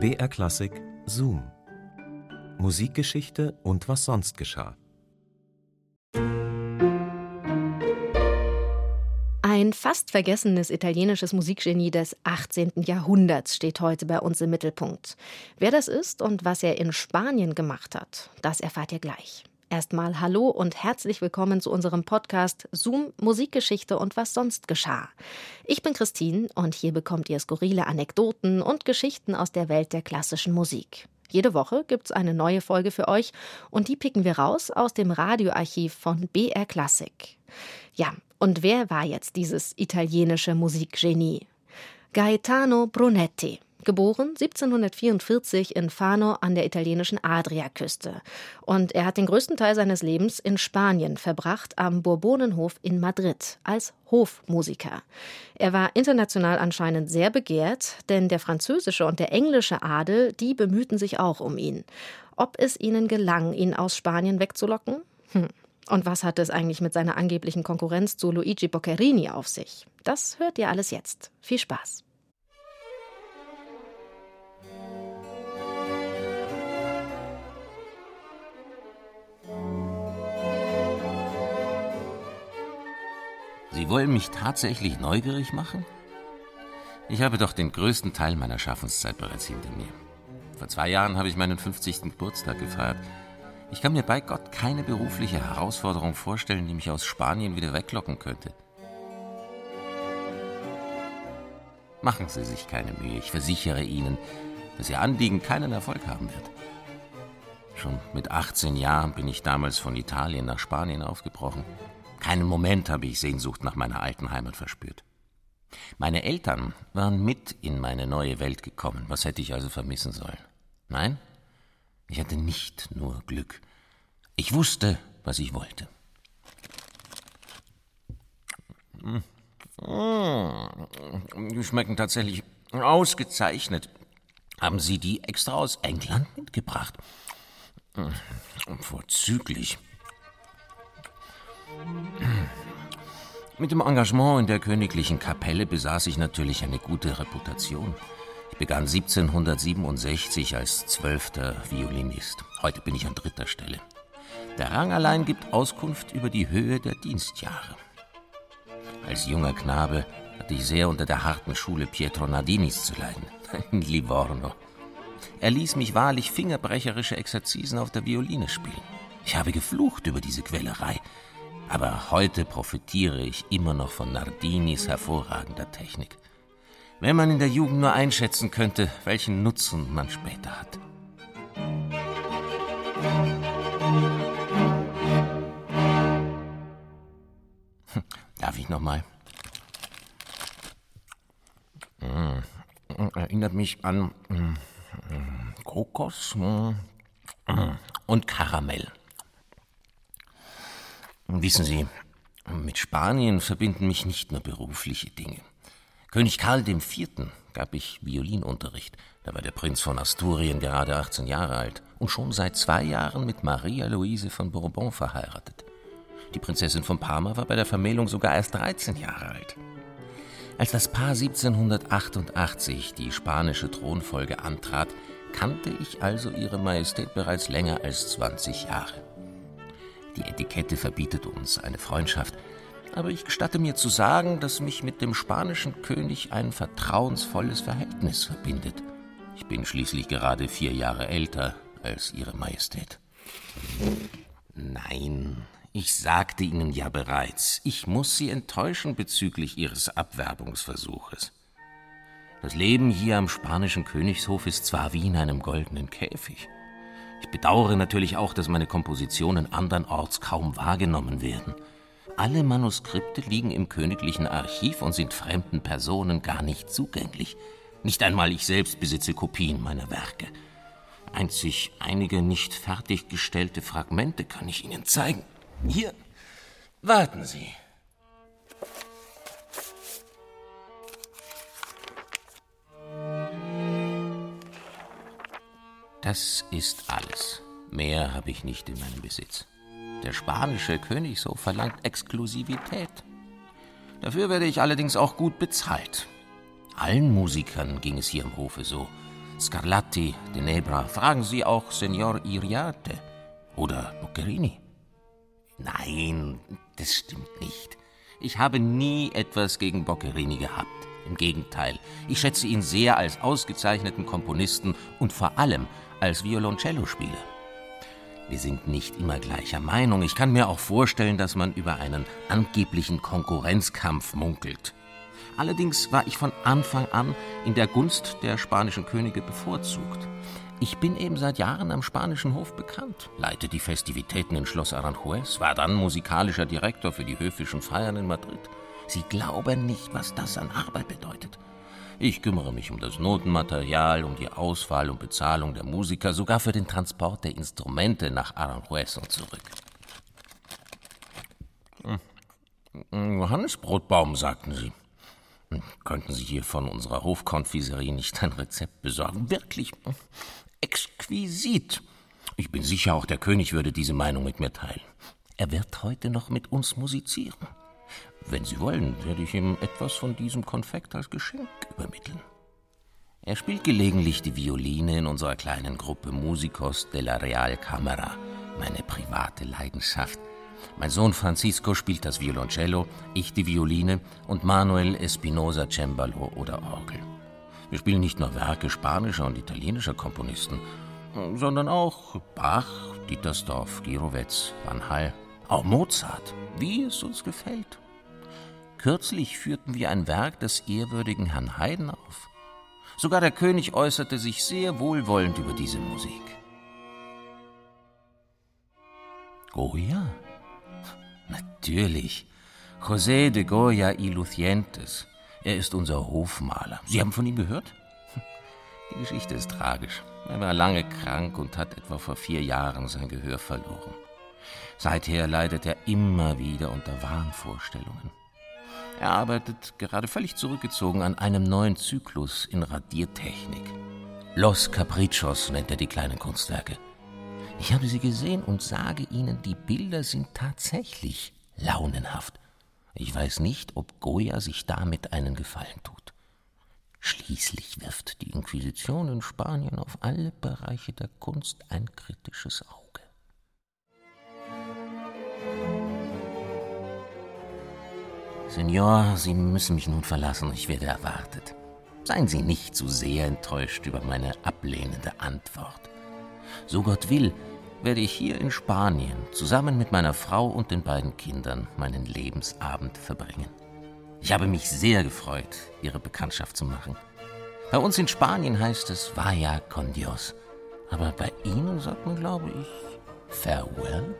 BR Klassik Zoom. Musikgeschichte und was sonst geschah. Ein fast vergessenes italienisches Musikgenie des 18. Jahrhunderts steht heute bei uns im Mittelpunkt. Wer das ist und was er in Spanien gemacht hat, das erfahrt ihr gleich. Erstmal hallo und herzlich willkommen zu unserem Podcast Zoom Musikgeschichte und was sonst geschah. Ich bin Christine und hier bekommt ihr skurrile Anekdoten und Geschichten aus der Welt der klassischen Musik. Jede Woche gibt's eine neue Folge für euch und die picken wir raus aus dem Radioarchiv von BR Classic. Ja, und wer war jetzt dieses italienische Musikgenie? Gaetano Brunetti geboren 1744 in Fano an der italienischen Adriaküste. Und er hat den größten Teil seines Lebens in Spanien verbracht, am Bourbonenhof in Madrid, als Hofmusiker. Er war international anscheinend sehr begehrt, denn der französische und der englische Adel, die bemühten sich auch um ihn. Ob es ihnen gelang, ihn aus Spanien wegzulocken? Hm. Und was hat es eigentlich mit seiner angeblichen Konkurrenz zu Luigi Boccherini auf sich? Das hört ihr alles jetzt. Viel Spaß. Sie wollen mich tatsächlich neugierig machen? Ich habe doch den größten Teil meiner Schaffenszeit bereits hinter mir. Vor zwei Jahren habe ich meinen 50. Geburtstag gefeiert. Ich kann mir bei Gott keine berufliche Herausforderung vorstellen, die mich aus Spanien wieder weglocken könnte. Machen Sie sich keine Mühe, ich versichere Ihnen, dass Ihr Anliegen keinen Erfolg haben wird. Schon mit 18 Jahren bin ich damals von Italien nach Spanien aufgebrochen. Keinen Moment habe ich Sehnsucht nach meiner alten Heimat verspürt. Meine Eltern waren mit in meine neue Welt gekommen. Was hätte ich also vermissen sollen? Nein, ich hatte nicht nur Glück. Ich wusste, was ich wollte. Die schmecken tatsächlich ausgezeichnet. Haben Sie die extra aus England mitgebracht? Vorzüglich. Mit dem Engagement in der königlichen Kapelle besaß ich natürlich eine gute Reputation. Ich begann 1767 als zwölfter Violinist. Heute bin ich an dritter Stelle. Der Rang allein gibt Auskunft über die Höhe der Dienstjahre. Als junger Knabe hatte ich sehr unter der harten Schule Pietro Nardinis zu leiden, in Livorno. Er ließ mich wahrlich fingerbrecherische Exerzisen auf der Violine spielen. Ich habe geflucht über diese Quälerei, aber heute profitiere ich immer noch von Nardinis hervorragender Technik. Wenn man in der Jugend nur einschätzen könnte, welchen Nutzen man später hat. Hm, darf ich nochmal? Hm, erinnert mich an hm, Kokos und Karamell. Wissen Sie, mit Spanien verbinden mich nicht nur berufliche Dinge. König Karl IV. gab ich Violinunterricht. Da war der Prinz von Asturien gerade 18 Jahre alt und schon seit zwei Jahren mit Maria Luise von Bourbon verheiratet. Die Prinzessin von Parma war bei der Vermählung sogar erst 13 Jahre alt. Als das Paar 1788 die spanische Thronfolge antrat, kannte ich also Ihre Majestät bereits länger als 20 Jahre. Die Etikette verbietet uns eine Freundschaft, aber ich gestatte mir zu sagen, dass mich mit dem spanischen König ein vertrauensvolles Verhältnis verbindet. Ich bin schließlich gerade vier Jahre älter als Ihre Majestät. Nein, ich sagte Ihnen ja bereits, ich muss Sie enttäuschen bezüglich Ihres Abwerbungsversuches. Das Leben hier am spanischen Königshof ist zwar wie in einem goldenen Käfig, ich bedauere natürlich auch, dass meine Kompositionen andernorts kaum wahrgenommen werden. Alle Manuskripte liegen im königlichen Archiv und sind fremden Personen gar nicht zugänglich. Nicht einmal ich selbst besitze Kopien meiner Werke. Einzig einige nicht fertiggestellte Fragmente kann ich Ihnen zeigen. Hier, warten Sie. Das ist alles. Mehr habe ich nicht in meinem Besitz. Der spanische Königshof verlangt Exklusivität. Dafür werde ich allerdings auch gut bezahlt. Allen Musikern ging es hier im Hofe so. Scarlatti, De Nebra. Fragen Sie auch Signor Iriarte oder Boccherini. Nein, das stimmt nicht. Ich habe nie etwas gegen Boccherini gehabt. Im Gegenteil, ich schätze ihn sehr als ausgezeichneten Komponisten und vor allem als Violoncellospieler. Wir sind nicht immer gleicher Meinung. Ich kann mir auch vorstellen, dass man über einen angeblichen Konkurrenzkampf munkelt. Allerdings war ich von Anfang an in der Gunst der spanischen Könige bevorzugt. Ich bin eben seit Jahren am spanischen Hof bekannt, leite die Festivitäten in Schloss Aranjuez, war dann musikalischer Direktor für die höfischen Feiern in Madrid. Sie glauben nicht, was das an Arbeit bedeutet. Ich kümmere mich um das Notenmaterial, um die Auswahl und Bezahlung der Musiker, sogar für den Transport der Instrumente nach Aranjuez und zurück. Hm. Johannesbrotbaum, sagten Sie. Hm, könnten Sie hier von unserer Hofkonfiserie nicht ein Rezept besorgen? Wirklich hm, exquisit. Ich bin sicher, auch der König würde diese Meinung mit mir teilen. Er wird heute noch mit uns musizieren. Wenn Sie wollen, werde ich ihm etwas von diesem Konfekt als Geschenk übermitteln. Er spielt gelegentlich die Violine in unserer kleinen Gruppe Musicos de la Real Camera, meine private Leidenschaft. Mein Sohn Francisco spielt das Violoncello, ich die Violine und Manuel Espinosa Cembalo oder Orgel. Wir spielen nicht nur Werke spanischer und italienischer Komponisten, sondern auch Bach, Dietersdorf, Girovetz, Van Hall, auch Mozart, wie es uns gefällt. Kürzlich führten wir ein Werk des ehrwürdigen Herrn Haydn auf. Sogar der König äußerte sich sehr wohlwollend über diese Musik. Goya? Natürlich. José de Goya y Lucientes. Er ist unser Hofmaler. Sie haben von ihm gehört? Die Geschichte ist tragisch. Er war lange krank und hat etwa vor vier Jahren sein Gehör verloren. Seither leidet er immer wieder unter Wahnvorstellungen. Er arbeitet gerade völlig zurückgezogen an einem neuen Zyklus in Radiertechnik. Los Caprichos nennt er die kleinen Kunstwerke. Ich habe sie gesehen und sage Ihnen, die Bilder sind tatsächlich launenhaft. Ich weiß nicht, ob Goya sich damit einen Gefallen tut. Schließlich wirft die Inquisition in Spanien auf alle Bereiche der Kunst ein kritisches Auge. Senor, Sie müssen mich nun verlassen, ich werde erwartet. Seien Sie nicht zu sehr enttäuscht über meine ablehnende Antwort. So Gott will, werde ich hier in Spanien zusammen mit meiner Frau und den beiden Kindern meinen Lebensabend verbringen. Ich habe mich sehr gefreut, Ihre Bekanntschaft zu machen. Bei uns in Spanien heißt es Vaya con Dios. Aber bei Ihnen sagt man, glaube ich, Farewell?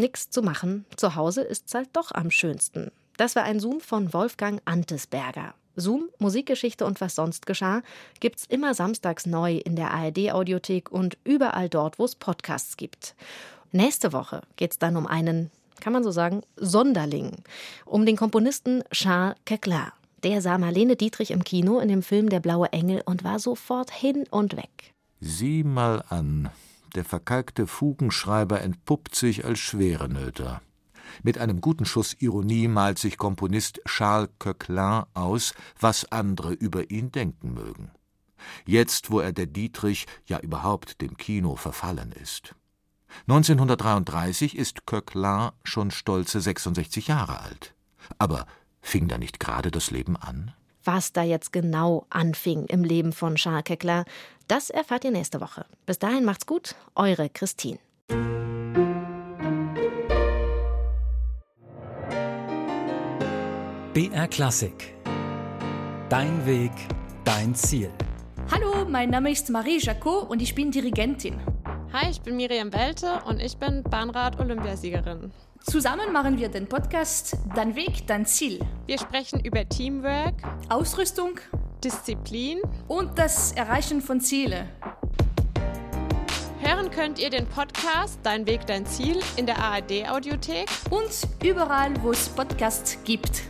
Nichts zu machen. Zu Hause ist's halt doch am schönsten. Das war ein Zoom von Wolfgang Antesberger. Zoom, Musikgeschichte und was sonst geschah, gibt's immer samstags neu in der ARD-Audiothek und überall dort, wo es Podcasts gibt. Nächste Woche geht's dann um einen, kann man so sagen, Sonderling. Um den Komponisten Charles Keklar. Der sah Marlene Dietrich im Kino in dem Film Der blaue Engel und war sofort hin und weg. Sieh mal an. Der verkalkte Fugenschreiber entpuppt sich als Schwerenöter. Mit einem guten Schuss Ironie malt sich Komponist Charles Coquelin aus, was andere über ihn denken mögen. Jetzt, wo er der Dietrich, ja überhaupt dem Kino verfallen ist. 1933 ist Coquelin schon stolze 66 Jahre alt. Aber fing da nicht gerade das Leben an? Was da jetzt genau anfing im Leben von Charles Keckler, das erfahrt ihr nächste Woche. Bis dahin macht's gut, eure Christine. BR Klassik. Dein Weg, dein Ziel. Hallo, mein Name ist Marie Jacot und ich bin Dirigentin. Hi, ich bin Miriam Welte und ich bin Bahnrad-Olympiasiegerin. Zusammen machen wir den Podcast Dein Weg, dein Ziel. Wir sprechen über Teamwork, Ausrüstung Disziplin. und das Erreichen von Zielen. Hören könnt ihr den Podcast Dein Weg, dein Ziel in der ARD Audiothek und überall, wo es Podcasts gibt.